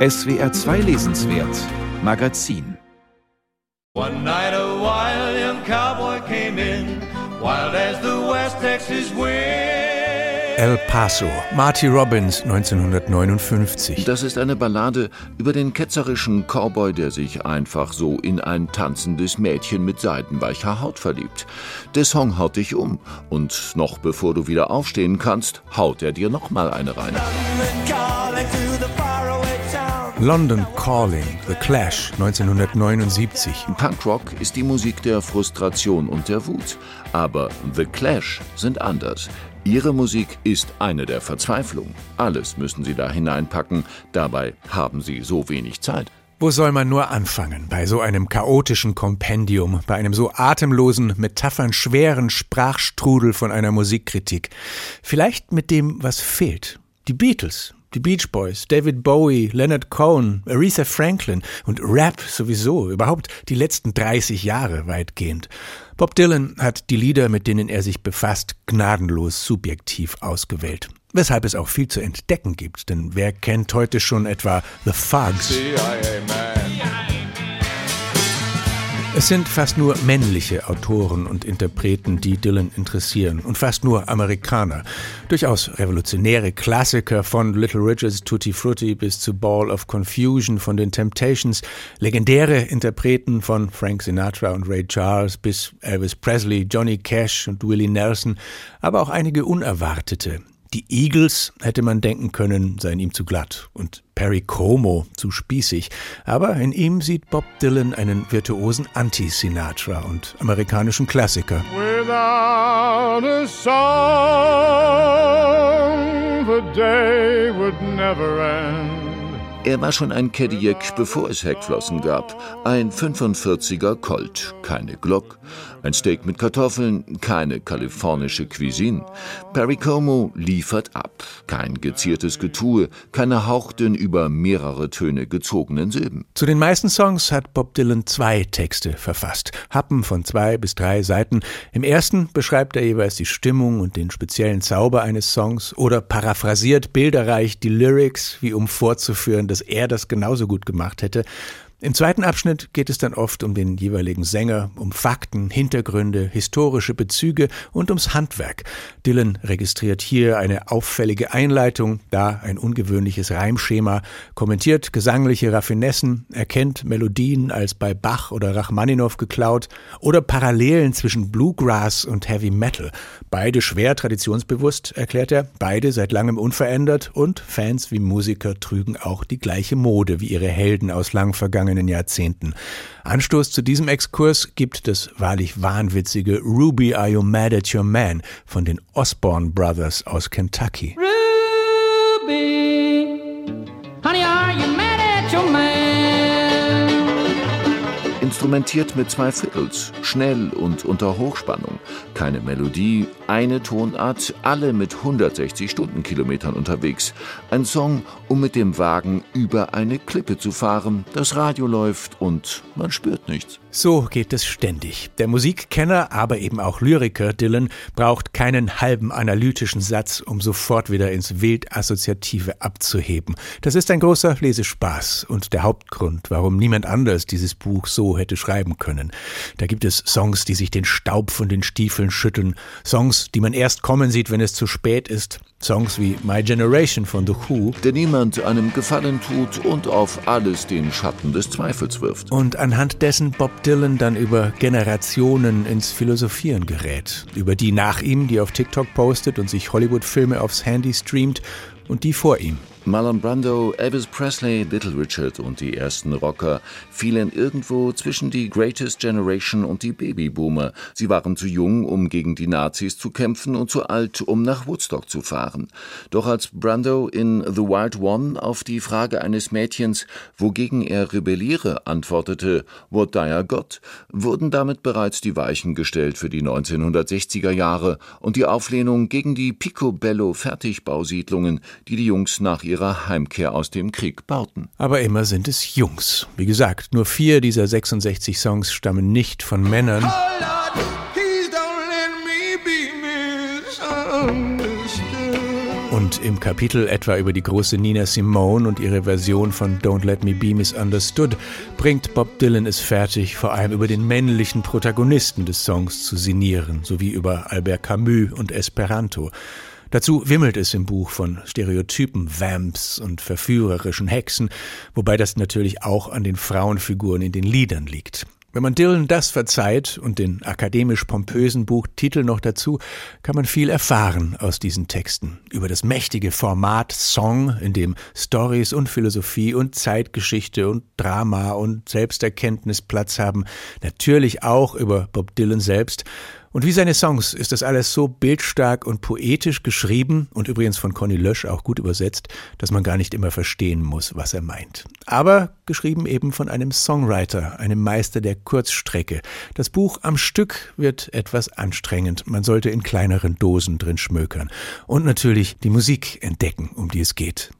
SWR 2 Lesenswert Magazin One night a wild young cowboy came in, wild as the West Texas wind. El Paso, Marty Robbins 1959. Das ist eine Ballade über den ketzerischen Cowboy, der sich einfach so in ein tanzendes Mädchen mit seidenweicher Haut verliebt. Der Song haut dich um und noch bevor du wieder aufstehen kannst, haut er dir noch mal eine rein. London Calling, The Clash 1979. Punkrock ist die Musik der Frustration und der Wut, aber The Clash sind anders. Ihre Musik ist eine der Verzweiflung. Alles müssen Sie da hineinpacken, dabei haben Sie so wenig Zeit. Wo soll man nur anfangen? Bei so einem chaotischen Kompendium, bei einem so atemlosen, metaphernschweren Sprachstrudel von einer Musikkritik. Vielleicht mit dem, was fehlt. Die Beatles, die Beach Boys, David Bowie, Leonard Cohen, Aretha Franklin und Rap sowieso, überhaupt die letzten 30 Jahre weitgehend. Bob Dylan hat die Lieder, mit denen er sich befasst, gnadenlos subjektiv ausgewählt. Weshalb es auch viel zu entdecken gibt, denn wer kennt heute schon etwa The Fugs? Es sind fast nur männliche Autoren und Interpreten, die Dylan interessieren. Und fast nur Amerikaner. Durchaus revolutionäre Klassiker von Little Richards Tutti Frutti bis zu Ball of Confusion von den Temptations, legendäre Interpreten von Frank Sinatra und Ray Charles bis Elvis Presley, Johnny Cash und Willie Nelson, aber auch einige unerwartete, die Eagles, hätte man denken können, seien ihm zu glatt und Perry Como zu spießig, aber in ihm sieht Bob Dylan einen virtuosen Anti-Sinatra und amerikanischen Klassiker. Without a song, the day would never end. Er war schon ein Cadillac, bevor es Heckflossen gab. Ein 45er Colt, keine Glock. Ein Steak mit Kartoffeln, keine kalifornische Cuisine. Perry Como liefert ab. Kein geziertes Getue, keine hauchten über mehrere Töne gezogenen Silben. Zu den meisten Songs hat Bob Dylan zwei Texte verfasst. Happen von zwei bis drei Seiten. Im ersten beschreibt er jeweils die Stimmung und den speziellen Zauber eines Songs oder paraphrasiert bilderreich die Lyrics, wie um vorzuführen, dass er das genauso gut gemacht hätte. Im zweiten Abschnitt geht es dann oft um den jeweiligen Sänger, um Fakten, Hintergründe, historische Bezüge und ums Handwerk. Dylan registriert hier eine auffällige Einleitung, da ein ungewöhnliches Reimschema, kommentiert gesangliche Raffinessen, erkennt Melodien als bei Bach oder Rachmaninow geklaut oder Parallelen zwischen Bluegrass und Heavy Metal. Beide schwer traditionsbewusst, erklärt er, beide seit langem unverändert und Fans wie Musiker trügen auch die gleiche Mode wie ihre Helden aus lang vergangenen vergangenen Jahrzehnten. Anstoß zu diesem Exkurs gibt das wahrlich wahnwitzige Ruby Are You Mad at Your Man von den Osborne Brothers aus Kentucky. Ruby, Instrumentiert mit zwei Viertels, schnell und unter Hochspannung. Keine Melodie, eine Tonart, alle mit 160 Stundenkilometern unterwegs. Ein Song, um mit dem Wagen über eine Klippe zu fahren. Das Radio läuft und man spürt nichts. So geht es ständig. Der Musikkenner, aber eben auch Lyriker Dylan braucht keinen halben analytischen Satz, um sofort wieder ins Wild-Assoziative abzuheben. Das ist ein großer Lesespaß und der Hauptgrund, warum niemand anders dieses Buch so hätte schreiben können. Da gibt es Songs, die sich den Staub von den Stiefeln schütteln, Songs, die man erst kommen sieht, wenn es zu spät ist, Songs wie My Generation von The Who, der niemand einem Gefallen tut und auf alles den Schatten des Zweifels wirft. Und anhand dessen Bob Dylan dann über Generationen ins Philosophieren gerät, über die nach ihm, die auf TikTok postet und sich Hollywood-Filme aufs Handy streamt und die vor ihm. Marlon Brando, Elvis Presley, Little Richard und die ersten Rocker fielen irgendwo zwischen die Greatest Generation und die Babyboomer. Sie waren zu jung, um gegen die Nazis zu kämpfen und zu alt, um nach Woodstock zu fahren. Doch als Brando in The Wild One auf die Frage eines Mädchens, wogegen er rebelliere, antwortete What Dire Got, wurden damit bereits die Weichen gestellt für die 1960er Jahre und die Auflehnung gegen die Picobello Fertigbausiedlungen, die die Jungs nach ihrer Heimkehr aus dem Krieg bauten. Aber immer sind es Jungs. Wie gesagt, nur vier dieser 66 Songs stammen nicht von Männern. Und im Kapitel etwa über die große Nina Simone und ihre Version von Don't Let Me Be Misunderstood bringt Bob Dylan es fertig, vor allem über den männlichen Protagonisten des Songs zu sinnieren, sowie über Albert Camus und Esperanto. Dazu wimmelt es im Buch von Stereotypen, Vamps und verführerischen Hexen, wobei das natürlich auch an den Frauenfiguren in den Liedern liegt. Wenn man Dylan das verzeiht und den akademisch pompösen Buchtitel noch dazu, kann man viel erfahren aus diesen Texten über das mächtige Format Song, in dem Stories und Philosophie und Zeitgeschichte und Drama und Selbsterkenntnis Platz haben, natürlich auch über Bob Dylan selbst und wie seine Songs ist das alles so bildstark und poetisch geschrieben und übrigens von Conny Lösch auch gut übersetzt, dass man gar nicht immer verstehen muss, was er meint. Aber geschrieben eben von einem Songwriter, einem Meister der Kurzstrecke. Das Buch am Stück wird etwas anstrengend. Man sollte in kleineren Dosen drin schmökern. Und natürlich die Musik entdecken, um die es geht.